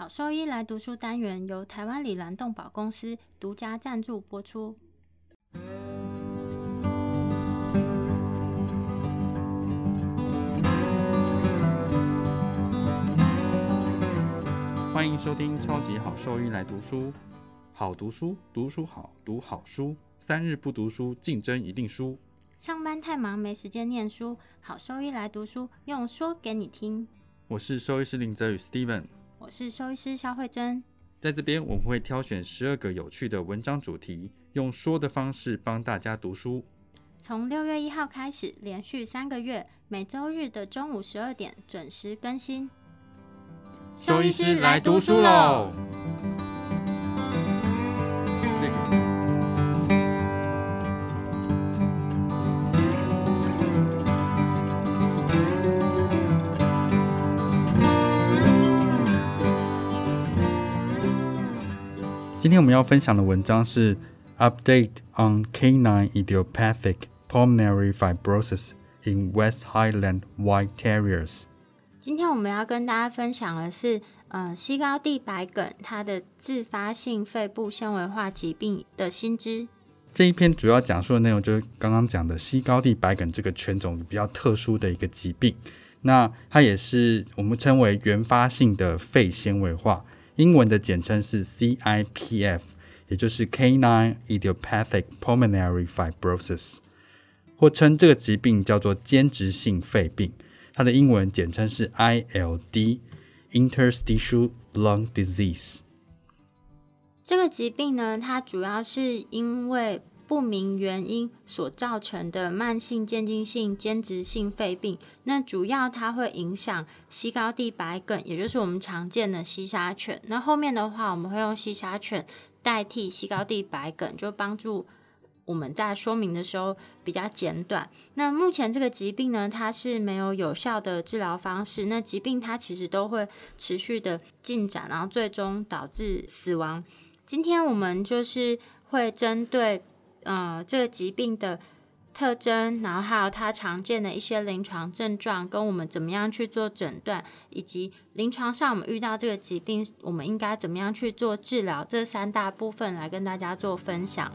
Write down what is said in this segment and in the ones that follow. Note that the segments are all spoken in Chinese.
好兽医来读书单元由台湾里兰动保公司独家赞助播出。欢迎收听超级好兽医来读书，好读书，读书好，读好书，三日不读书，竞争一定输。上班太忙没时间念书，好兽医来读书，用说给你听。我是兽医师林泽宇 Steven，我是兽医师肖慧珍。在这边我们会挑选十二个有趣的文章主题，用说的方式帮大家读书。从六月一号开始，连续三个月，每周日的中午十二点准时更新。兽医师来读书喽！今天我们要分享的文章是 Update on Canine Idiopathic Pulmonary Fibrosis in West Highland White Terriers。今天我们要跟大家分享的是，呃，西高地白梗它的自发性肺部纤维化疾病的新知。这一篇主要讲述的内容就是刚刚讲的西高地白梗这个犬种比较特殊的一个疾病。那它也是我们称为原发性的肺纤维化。英文的简称是 CIPF，也就是 Canine Idiopathic Pulmonary Fibrosis，或称这个疾病叫做间质性肺病。它的英文简称是 ILD，Interstitial Lung Disease。这个疾病呢，它主要是因为不明原因所造成的慢性渐进性间质性肺病，那主要它会影响西高地白梗，也就是我们常见的西沙犬。那后面的话，我们会用西沙犬代替西高地白梗，就帮助我们在说明的时候比较简短。那目前这个疾病呢，它是没有有效的治疗方式，那疾病它其实都会持续的进展，然后最终导致死亡。今天我们就是会针对。呃，这个疾病的特征，然后还有它常见的一些临床症状，跟我们怎么样去做诊断，以及临床上我们遇到这个疾病，我们应该怎么样去做治疗，这三大部分来跟大家做分享。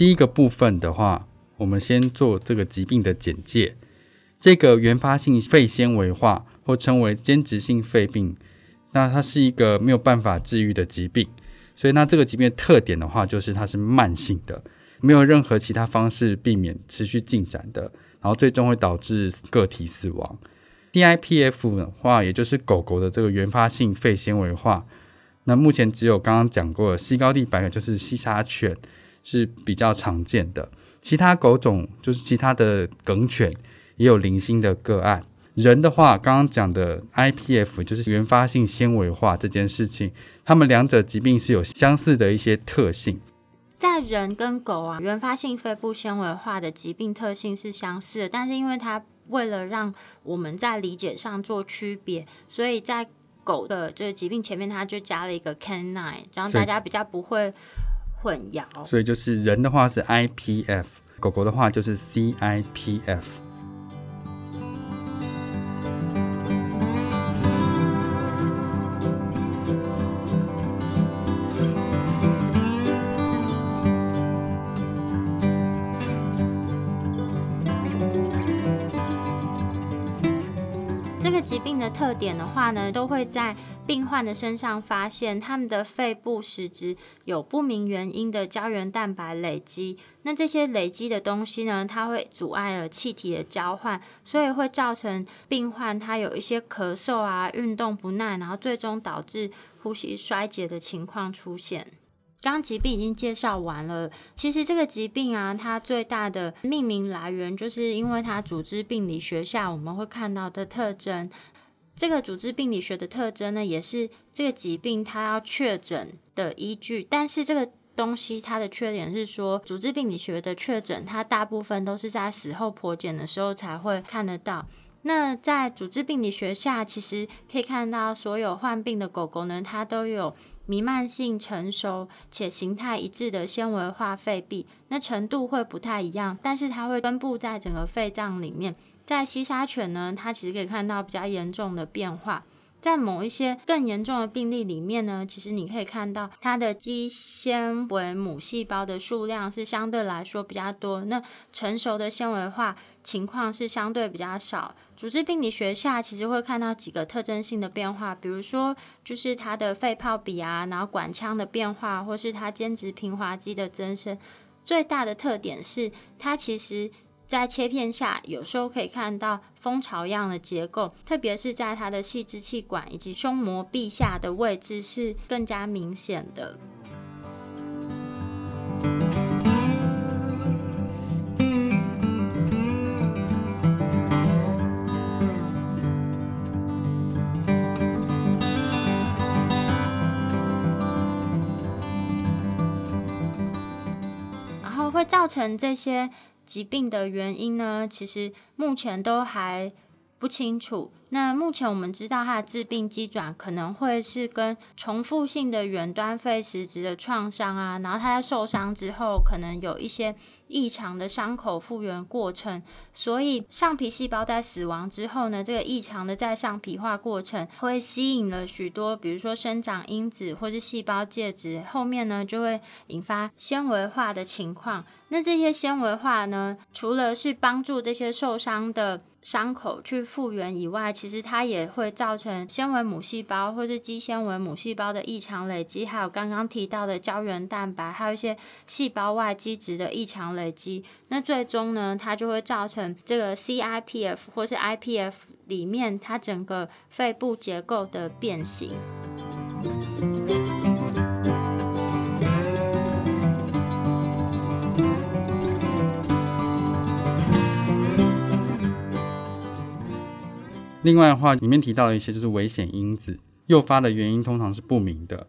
第一个部分的话，我们先做这个疾病的简介。这个原发性肺纤维化，或称为间质性肺病，那它是一个没有办法治愈的疾病。所以，那这个疾病的特点的话，就是它是慢性的，没有任何其他方式避免持续进展的，然后最终会导致个体死亡。DIPF 的话，也就是狗狗的这个原发性肺纤维化，那目前只有刚刚讲过的西高地白梗，就是西沙犬。是比较常见的，其他狗种就是其他的梗犬也有零星的个案。人的话，刚刚讲的 IPF 就是原发性纤维化这件事情，它们两者疾病是有相似的一些特性。在人跟狗啊，原发性肺部纤维化的疾病特性是相似的，但是因为它为了让我们在理解上做区别，所以在狗的这个疾病前面，它就加了一个 canine，这样大家比较不会。混淆，所以就是人的话是 IPF，狗狗的话就是 CIPF。这个疾病的特点的话呢，都会在。病患的身上发现，他们的肺部实质有不明原因的胶原蛋白累积。那这些累积的东西呢，它会阻碍了气体的交换，所以会造成病患他有一些咳嗽啊、运动不耐，然后最终导致呼吸衰竭的情况出现。刚疾病已经介绍完了，其实这个疾病啊，它最大的命名来源就是因为它组织病理学下我们会看到的特征。这个组织病理学的特征呢，也是这个疾病它要确诊的依据。但是这个东西它的缺点是说，组织病理学的确诊，它大部分都是在死后剖检的时候才会看得到。那在组织病理学下，其实可以看到所有患病的狗狗呢，它都有弥漫性成熟且形态一致的纤维化肺壁，那程度会不太一样，但是它会分布在整个肺脏里面。在西沙犬呢，它其实可以看到比较严重的变化。在某一些更严重的病例里面呢，其实你可以看到它的肌纤维母细胞的数量是相对来说比较多，那成熟的纤维化情况是相对比较少。组织病理学下其实会看到几个特征性的变化，比如说就是它的肺泡比啊，然后管腔的变化，或是它间质平滑肌的增生。最大的特点是它其实。在切片下，有时候可以看到蜂巢一样的结构，特别是在它的细支气管以及胸膜壁下的位置是更加明显的。然后会造成这些。疾病的原因呢，其实目前都还不清楚。那目前我们知道，它的致病机转可能会是跟重复性的远端肺实质的创伤啊，然后它在受伤之后，可能有一些异常的伤口复原过程。所以上皮细胞在死亡之后呢，这个异常的在上皮化过程会吸引了许多，比如说生长因子或是细胞介质，后面呢就会引发纤维化的情况。那这些纤维化呢，除了是帮助这些受伤的伤口去复原以外，其实它也会造成纤维母细胞或是肌纤维母细胞的异常累积，还有刚刚提到的胶原蛋白，还有一些细胞外基质的异常累积。那最终呢，它就会造成这个 CIPF 或是 IPF 里面它整个肺部结构的变形。另外的话，里面提到的一些就是危险因子，诱发的原因通常是不明的。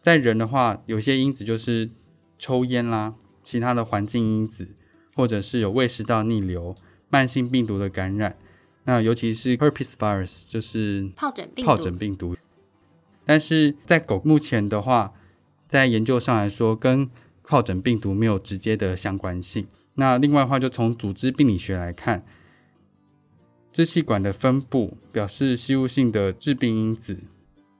在人的话，有些因子就是抽烟啦，其他的环境因子，或者是有胃食道逆流、慢性病毒的感染。那尤其是 herpes virus，就是疱疹病疱疹病毒。但是在狗目前的话，在研究上来说，跟疱疹病毒没有直接的相关性。那另外的话，就从组织病理学来看。支气管的分布表示吸入性的致病因子，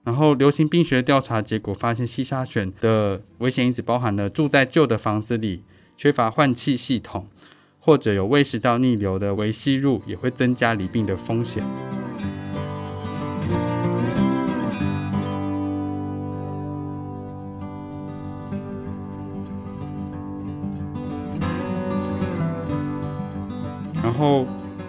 然后流行病学调查结果发现，西沙犬的危险因子包含了住在旧的房子里、缺乏换气系统，或者有胃食道逆流的微吸入，也会增加离病的风险。然后。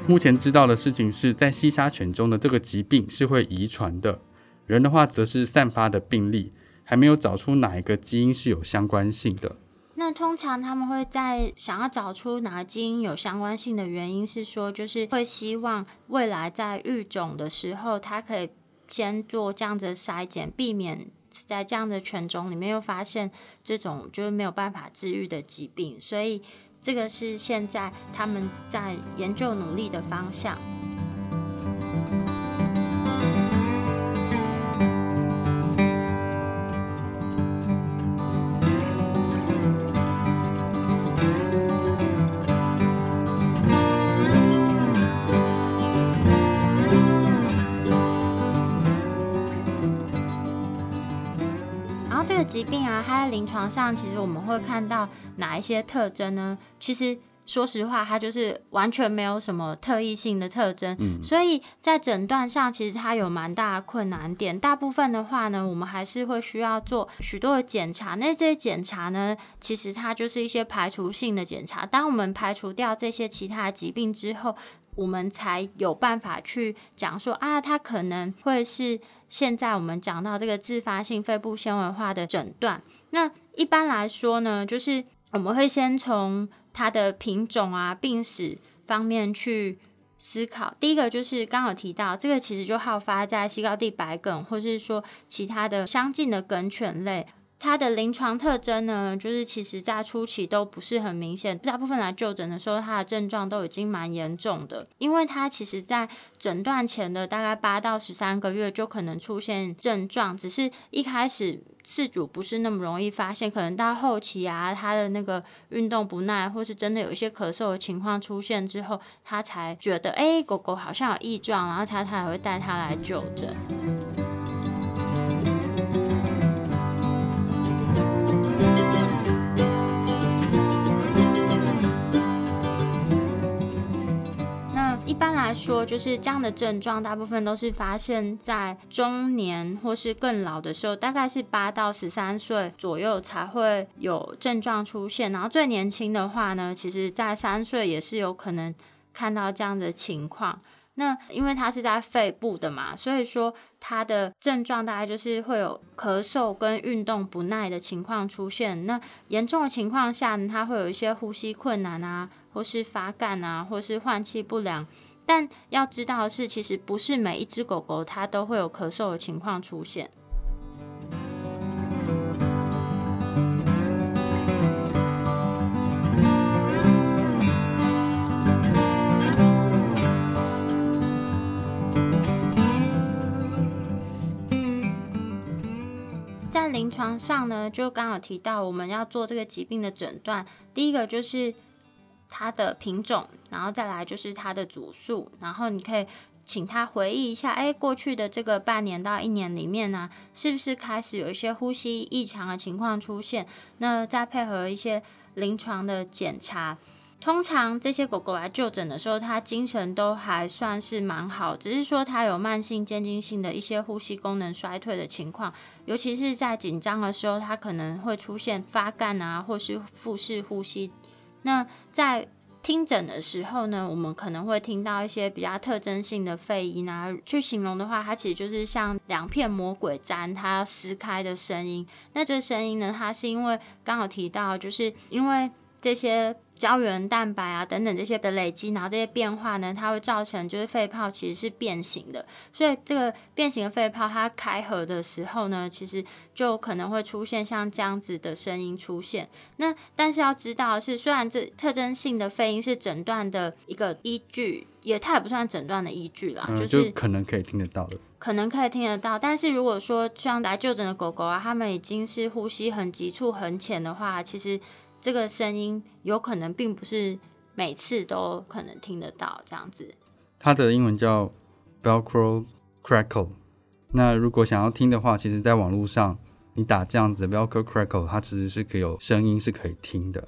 目前知道的事情是在西沙犬中的这个疾病是会遗传的，人的话则是散发的病例，还没有找出哪一个基因是有相关性的。那通常他们会在想要找出哪个基因有相关性的原因是说，就是会希望未来在育种的时候，他可以先做这样子的筛检，避免在这样的犬种里面又发现这种就是没有办法治愈的疾病，所以。这个是现在他们在研究努力的方向。疾病啊，它在临床上其实我们会看到哪一些特征呢？其实说实话，它就是完全没有什么特异性的特征。嗯，所以在诊断上，其实它有蛮大的困难点。大部分的话呢，我们还是会需要做许多的检查。那这些检查呢，其实它就是一些排除性的检查。当我们排除掉这些其他疾病之后，我们才有办法去讲说啊，它可能会是现在我们讲到这个自发性肺部纤维化的诊断。那一般来说呢，就是我们会先从它的品种啊、病史方面去思考。第一个就是刚好提到这个，其实就好发在西高地白梗，或是说其他的相近的梗犬类。它的临床特征呢，就是其实在初期都不是很明显，大部分来就诊的时候，它的症状都已经蛮严重的。因为它其实在诊断前的大概八到十三个月就可能出现症状，只是一开始饲主不是那么容易发现，可能到后期啊，它的那个运动不耐，或是真的有一些咳嗽的情况出现之后，他才觉得哎，狗狗好像有异状，然后他才会带它来就诊。就是这样的症状，大部分都是发现在中年或是更老的时候，大概是八到十三岁左右才会有症状出现。然后最年轻的话呢，其实在三岁也是有可能看到这样的情况。那因为它是在肺部的嘛，所以说它的症状大概就是会有咳嗽跟运动不耐的情况出现。那严重的情况下呢，它会有一些呼吸困难啊，或是发干啊，或是换气不良。但要知道的是，其实不是每一只狗狗它都会有咳嗽的情况出现。在临床上呢，就刚好提到我们要做这个疾病的诊断，第一个就是。它的品种，然后再来就是它的组数，然后你可以请他回忆一下，哎，过去的这个半年到一年里面呢，是不是开始有一些呼吸异常的情况出现？那再配合一些临床的检查，通常这些狗狗来就诊的时候，它精神都还算是蛮好，只是说它有慢性渐进性的一些呼吸功能衰退的情况，尤其是在紧张的时候，它可能会出现发干啊，或是腹式呼吸。那在听诊的时候呢，我们可能会听到一些比较特征性的肺音啊。去形容的话，它其实就是像两片魔鬼毡它撕开的声音。那这声音呢，它是因为刚好提到，就是因为这些。胶原蛋白啊等等这些的累积，然后这些变化呢，它会造成就是肺泡其实是变形的，所以这个变形的肺泡它开合的时候呢，其实就可能会出现像这样子的声音出现。那但是要知道的是，虽然这特征性的肺音是诊断的一个依据，也它也不算诊断的依据啦，就是可能可以听得到的，可能可以听得到。但是如果说像来就诊的狗狗啊，它们已经是呼吸很急促很浅的话，其实。这个声音有可能并不是每次都可能听得到这样子。它的英文叫 Velcro Crackle。那如果想要听的话，其实在网络上你打这样子 Velcro Crackle，它其实是可以有声音是可以听的。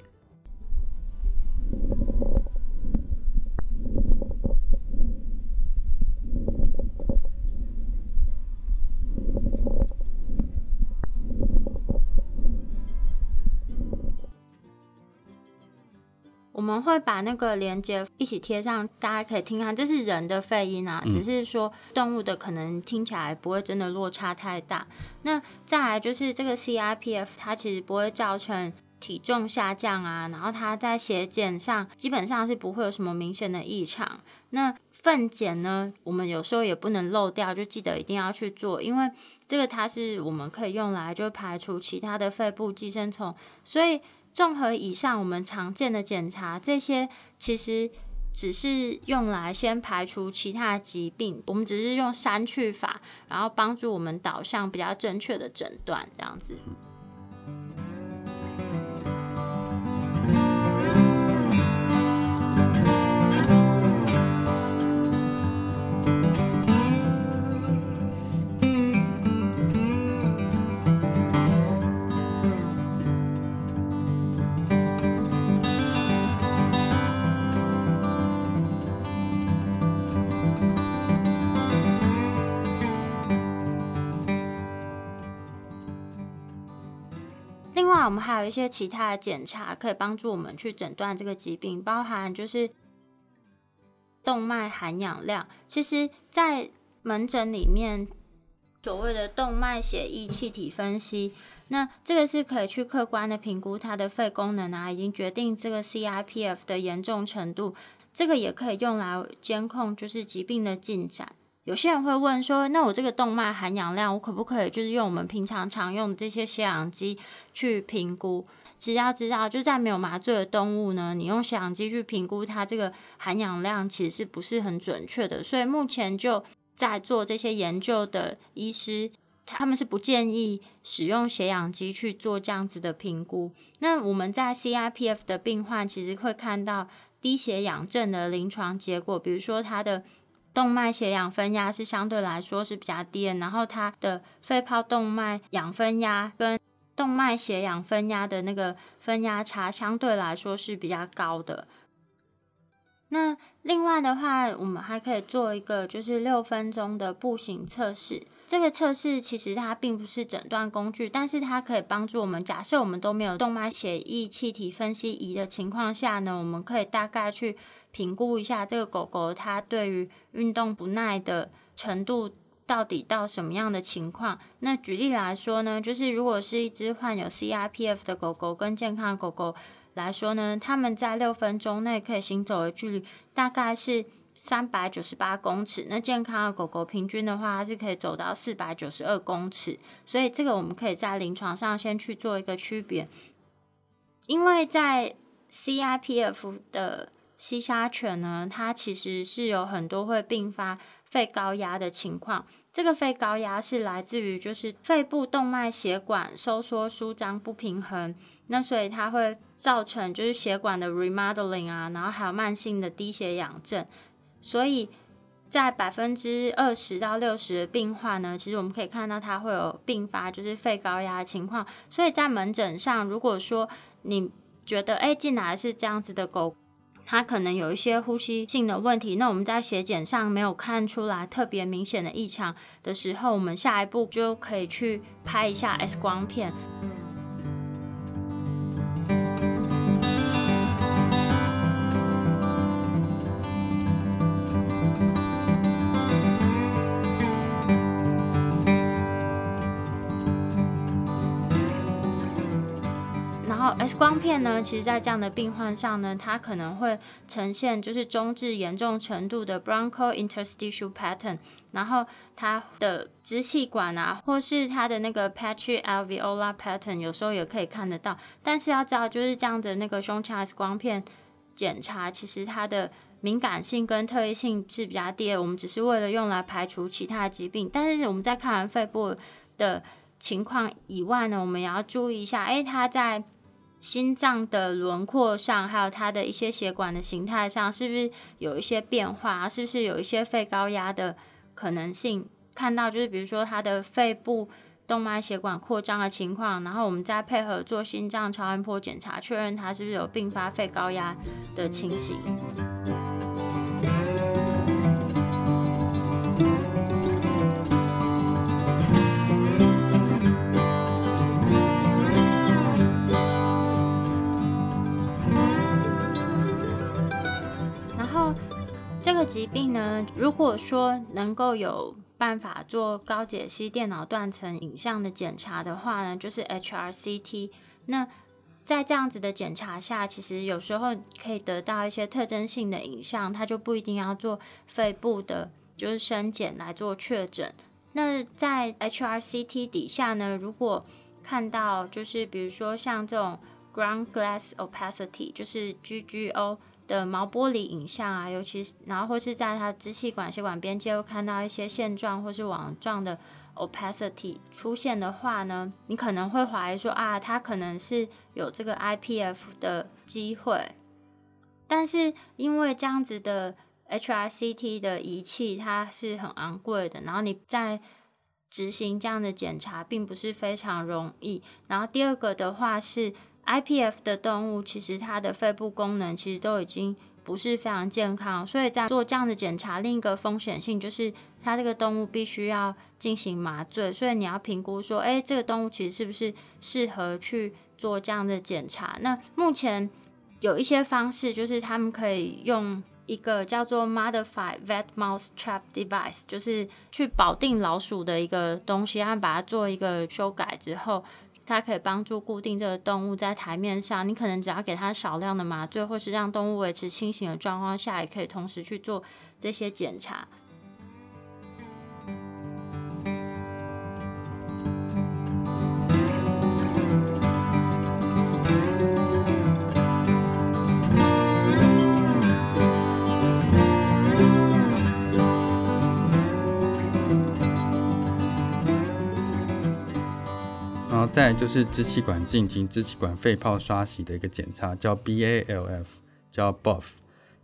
我们会把那个连接一起贴上，大家可以听看，这是人的肺音啊，只是说动物的可能听起来不会真的落差太大。那再来就是这个 CRPF，它其实不会造成体重下降啊，然后它在血检上基本上是不会有什么明显的异常。那粪检呢，我们有时候也不能漏掉，就记得一定要去做，因为这个它是我们可以用来就排除其他的肺部寄生虫，所以。综合以上我们常见的检查，这些其实只是用来先排除其他疾病，我们只是用删去法，然后帮助我们导向比较正确的诊断，这样子。那我们还有一些其他的检查可以帮助我们去诊断这个疾病，包含就是动脉含氧量。其实，在门诊里面，所谓的动脉血液气体分析，那这个是可以去客观的评估它的肺功能啊，已经决定这个 CIPF 的严重程度。这个也可以用来监控就是疾病的进展。有些人会问说，那我这个动脉含氧量，我可不可以就是用我们平常常用的这些血氧机去评估？其实要知道，就在没有麻醉的动物呢，你用血氧机去评估它这个含氧量，其实是不是很准确的。所以目前就在做这些研究的医师，他们是不建议使用血氧机去做这样子的评估。那我们在 CIPF 的病患，其实会看到低血氧症的临床结果，比如说他的动脉血氧分压是相对来说是比较低的，然后它的肺泡动脉氧分压跟动脉血氧分压的那个分压差相对来说是比较高的。那另外的话，我们还可以做一个就是六分钟的步行测试。这个测试其实它并不是诊断工具，但是它可以帮助我们。假设我们都没有动脉血液气体分析仪的情况下呢，我们可以大概去评估一下这个狗狗它对于运动不耐的程度。到底到什么样的情况？那举例来说呢，就是如果是一只患有 CIPF 的狗狗跟健康的狗狗来说呢，他们在六分钟内可以行走的距离大概是三百九十八公尺。那健康的狗狗平均的话，它是可以走到四百九十二公尺。所以这个我们可以在临床上先去做一个区别，因为在 CIPF 的西沙犬呢，它其实是有很多会并发。肺高压的情况，这个肺高压是来自于就是肺部动脉血管收缩舒张不平衡，那所以它会造成就是血管的 remodeling 啊，然后还有慢性的低血氧症，所以在百分之二十到六十的病患呢，其实我们可以看到它会有并发就是肺高压的情况，所以在门诊上，如果说你觉得哎进来是这样子的狗。它可能有一些呼吸性的问题，那我们在血检上没有看出来特别明显的异常的时候，我们下一步就可以去拍一下 X 光片。光片呢，其实，在这样的病患上呢，它可能会呈现就是中至严重程度的 broncho interstitial pattern，然后它的支气管啊，或是它的那个 patchy alveolar pattern，有时候也可以看得到。但是要知道，就是这样的那个胸腔 X 光片检查，其实它的敏感性跟特异性是比较低的。我们只是为了用来排除其他疾病。但是我们在看完肺部的情况以外呢，我们也要注意一下，哎，它在心脏的轮廓上，还有它的一些血管的形态上，是不是有一些变化？是不是有一些肺高压的可能性？看到就是，比如说它的肺部动脉血管扩张的情况，然后我们再配合做心脏超音波检查，确认它是不是有并发肺高压的情形。疾病呢，如果说能够有办法做高解析电脑断层影像的检查的话呢，就是 HRCT。那在这样子的检查下，其实有时候可以得到一些特征性的影像，它就不一定要做肺部的，就是深检来做确诊。那在 HRCT 底下呢，如果看到就是比如说像这种 ground glass opacity，就是 GGO。的毛玻璃影像啊，尤其是然后或是在它支气管血管边界，会看到一些线状或是网状的 opacity 出现的话呢，你可能会怀疑说啊，它可能是有这个 IPF 的机会。但是因为这样子的 HRCT 的仪器它是很昂贵的，然后你在执行这样的检查并不是非常容易。然后第二个的话是。IPF 的动物其实它的肺部功能其实都已经不是非常健康，所以在做这样的检查，另一个风险性就是它这个动物必须要进行麻醉，所以你要评估说，哎，这个动物其实是不是适合去做这样的检查？那目前有一些方式，就是他们可以用一个叫做 Modified Vet Mouse Trap Device，就是去保定老鼠的一个东西，然后把它做一个修改之后。它可以帮助固定这个动物在台面上，你可能只要给它少量的麻醉，或是让动物维持清醒的状况下，也可以同时去做这些检查。再来就是支气管镜及支气管肺泡刷洗的一个检查，叫 BALF，叫 Buff。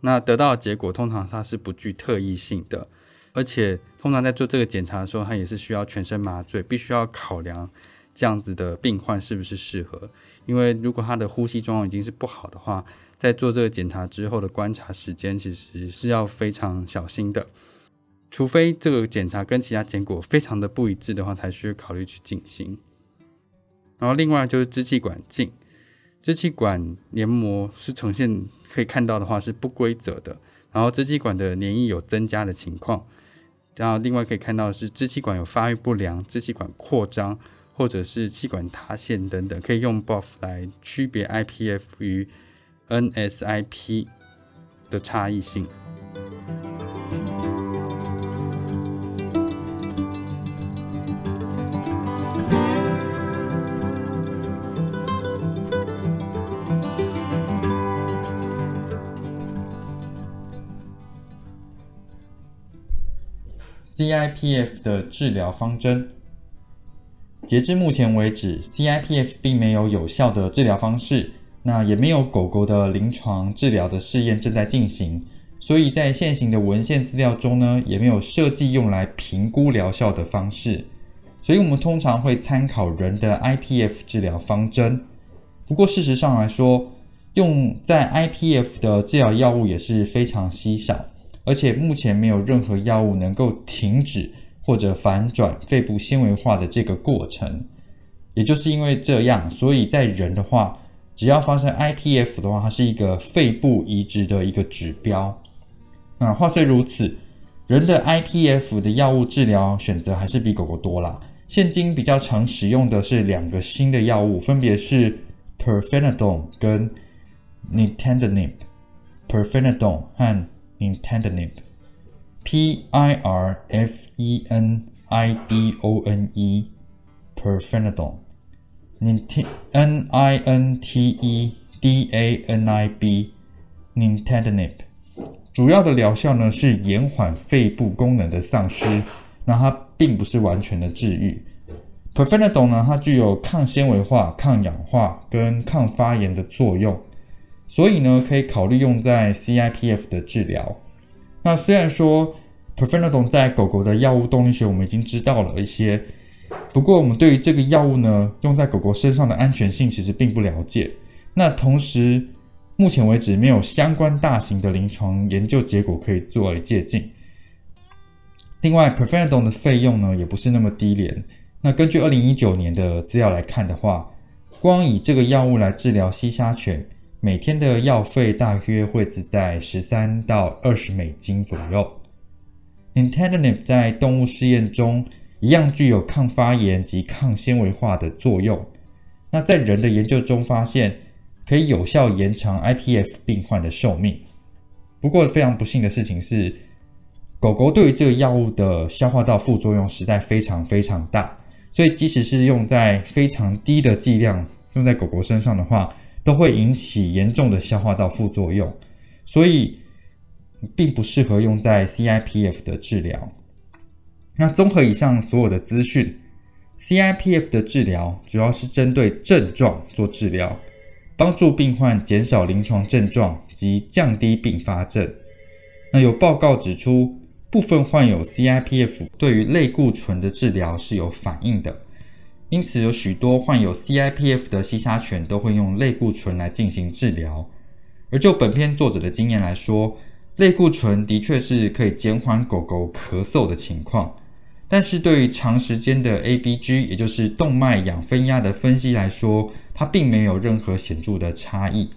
那得到的结果通常它是不具特异性的，而且通常在做这个检查的时候，它也是需要全身麻醉，必须要考量这样子的病患是不是适合。因为如果他的呼吸状况已经是不好的话，在做这个检查之后的观察时间其实是要非常小心的，除非这个检查跟其他结果非常的不一致的话，才需要考虑去进行。然后另外就是支气管镜，支气管黏膜是呈现可以看到的话是不规则的，然后支气管的黏液有增加的情况，然后另外可以看到是支气管有发育不良、支气管扩张或者是气管塌陷等等，可以用 Buff 来区别 IPF 与 NSIP 的差异性。CIPF 的治疗方针，截至目前为止，CIPF 并没有有效的治疗方式，那也没有狗狗的临床治疗的试验正在进行，所以在现行的文献资料中呢，也没有设计用来评估疗效的方式，所以我们通常会参考人的 IPF 治疗方针。不过事实上来说，用在 IPF 的治疗药物也是非常稀少。而且目前没有任何药物能够停止或者反转肺部纤维化的这个过程，也就是因为这样，所以在人的话，只要发生 IPF 的话，它是一个肺部移植的一个指标。那话虽如此，人的 IPF 的药物治疗选择还是比狗狗多啦。现今比较常使用的是两个新的药物，分别是 Perfenadone 跟 Nintedanib。Perfenadone 和 Nintedanib，P I R F E N I D O N E，Perfenadone，N I N T E D A N I B，Nintedanib，主要的疗效呢是延缓肺部功能的丧失，那它并不是完全的治愈。Perfenadone 呢，它具有抗纤维化、抗氧化跟抗发炎的作用。所以呢，可以考虑用在 CIPF 的治疗。那虽然说 Perfenadone 在狗狗的药物动力学我们已经知道了一些，不过我们对于这个药物呢，用在狗狗身上的安全性其实并不了解。那同时，目前为止没有相关大型的临床研究结果可以作为借鉴。另外，Perfenadone 的费用呢，也不是那么低廉。那根据2019年的资料来看的话，光以这个药物来治疗西沙犬。每天的药费大约会是在十三到二十美金左右。Nintedanib 在动物试验中一样具有抗发炎及抗纤维化的作用。那在人的研究中发现，可以有效延长 IPF 病患的寿命。不过非常不幸的事情是，狗狗对于这个药物的消化道副作用实在非常非常大。所以即使是用在非常低的剂量用在狗狗身上的话，都会引起严重的消化道副作用，所以并不适合用在 CIPF 的治疗。那综合以上所有的资讯，CIPF 的治疗主要是针对症状做治疗，帮助病患减少临床症状及降低并发症。那有报告指出，部分患有 CIPF 对于类固醇的治疗是有反应的。因此，有许多患有 CIPF 的西沙犬都会用类固醇来进行治疗。而就本片作者的经验来说，类固醇的确是可以减缓狗狗咳嗽的情况，但是对于长时间的 ABG，也就是动脉氧分压的分析来说，它并没有任何显著的差异。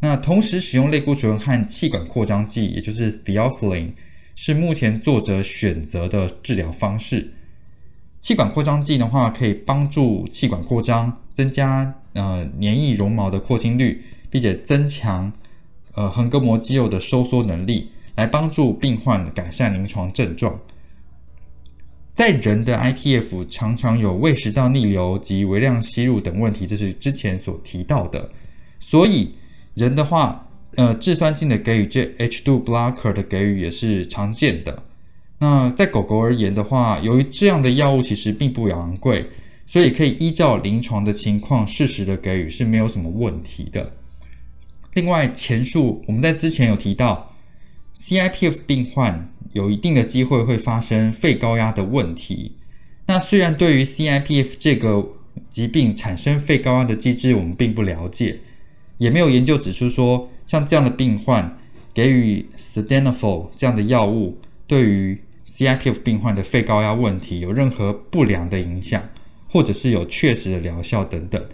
那同时使用类固醇和气管扩张剂，也就是 t h e o p h i l i n 是目前作者选择的治疗方式。气管扩张剂的话，可以帮助气管扩张，增加呃黏液绒毛的扩清率，并且增强呃横膈膜肌肉的收缩能力，来帮助病患改善临床症状。在人的 IPF 常常有胃食道逆流及微量吸入等问题，这是之前所提到的。所以人的话，呃，制酸性的给予，这 H2 blocker 的给予也是常见的。那在狗狗而言的话，由于这样的药物其实并不昂贵，所以可以依照临床的情况适时的给予是没有什么问题的。另外，前述我们在之前有提到，CIPF 病患有一定的机会会发生肺高压的问题。那虽然对于 CIPF 这个疾病产生肺高压的机制我们并不了解，也没有研究指出说像这样的病患给予 Stenafil 这样的药物对于 CIPF 病患的肺高压问题有任何不良的影响，或者是有确实的疗效等等。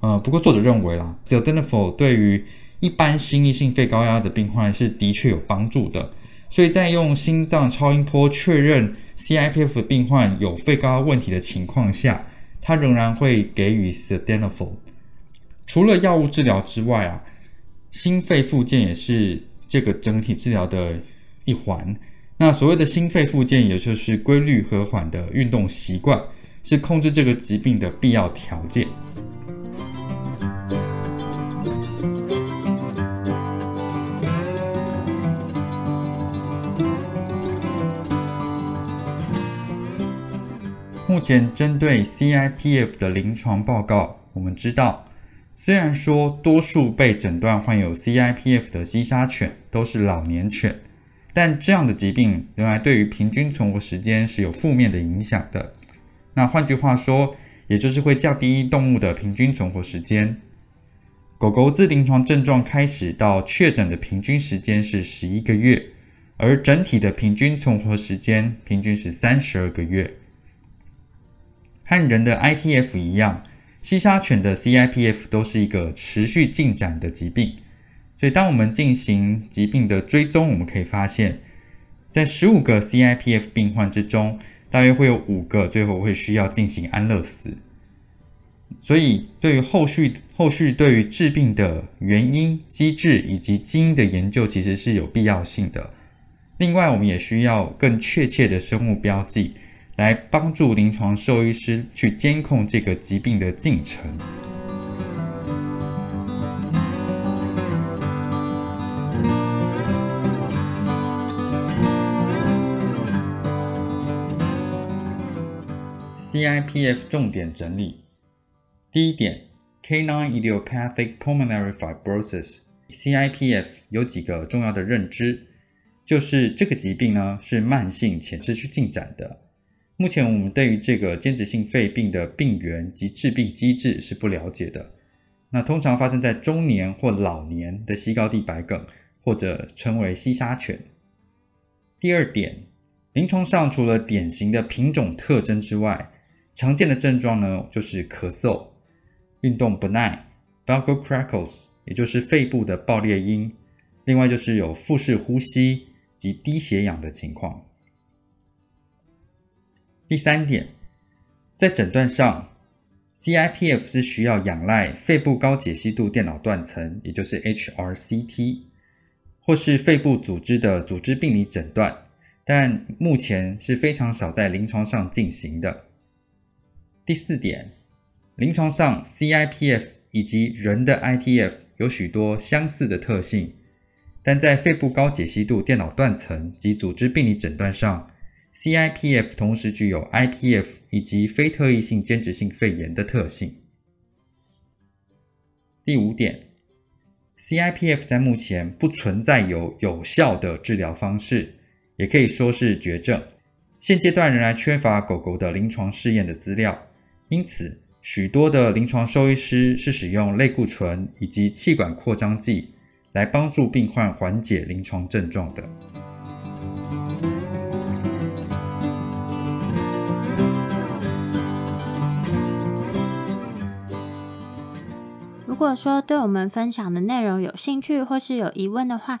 呃，不过作者认为啦，Sildenafil 对于一般心因性肺高压的病患是的确有帮助的，所以在用心脏超音波确认 CIPF 病患有肺高压问题的情况下，他仍然会给予 Sildenafil。除了药物治疗之外啊，心肺复健也是这个整体治疗的一环。那所谓的心肺复健，也就是规律和缓的运动习惯，是控制这个疾病的必要条件。目前针对 CIPF 的临床报告，我们知道，虽然说多数被诊断患有 CIPF 的西沙犬都是老年犬，但这样的疾病仍然对于平均存活时间是有负面的影响的。那换句话说，也就是会降低动物的平均存活时间。狗狗自临床症状开始到确诊的平均时间是十一个月，而整体的平均存活时间平均是三十二个月。和人的 IPF 一样，西沙犬的 CIPF 都是一个持续进展的疾病。所以，当我们进行疾病的追踪，我们可以发现，在十五个 CIPF 病患之中，大约会有五个最后会需要进行安乐死。所以，对于后续后续对于治病的原因、机制以及基因的研究，其实是有必要性的。另外，我们也需要更确切的生物标记。来帮助临床兽医师去监控这个疾病的进程。CIPF 重点整理：第一点，Canine Idiopathic Pulmonary Fibrosis（CIPF） 有几个重要的认知，就是这个疾病呢是慢性且持续进展的。目前我们对于这个间质性肺病的病源及致病机制是不了解的。那通常发生在中年或老年的西高地白梗，或者称为西沙犬。第二点，临床上除了典型的品种特征之外，常见的症状呢就是咳嗽、运动不耐 （vocal crackles），也就是肺部的爆裂音。另外就是有腹式呼吸及低血氧的情况。第三点，在诊断上，CIPF 是需要仰赖肺部高解析度电脑断层，也就是 HRCT，或是肺部组织的组织病理诊断，但目前是非常少在临床上进行的。第四点，临床上 CIPF 以及人的 IPF 有许多相似的特性，但在肺部高解析度电脑断层及组织病理诊断上。CIPF 同时具有 IPF 以及非特异性间质性肺炎的特性。第五点，CIPF 在目前不存在有有效的治疗方式，也可以说是绝症。现阶段仍然缺乏狗狗的临床试验的资料，因此许多的临床兽医师是使用类固醇以及气管扩张剂来帮助病患缓解临床症状的。如果说对我们分享的内容有兴趣或是有疑问的话，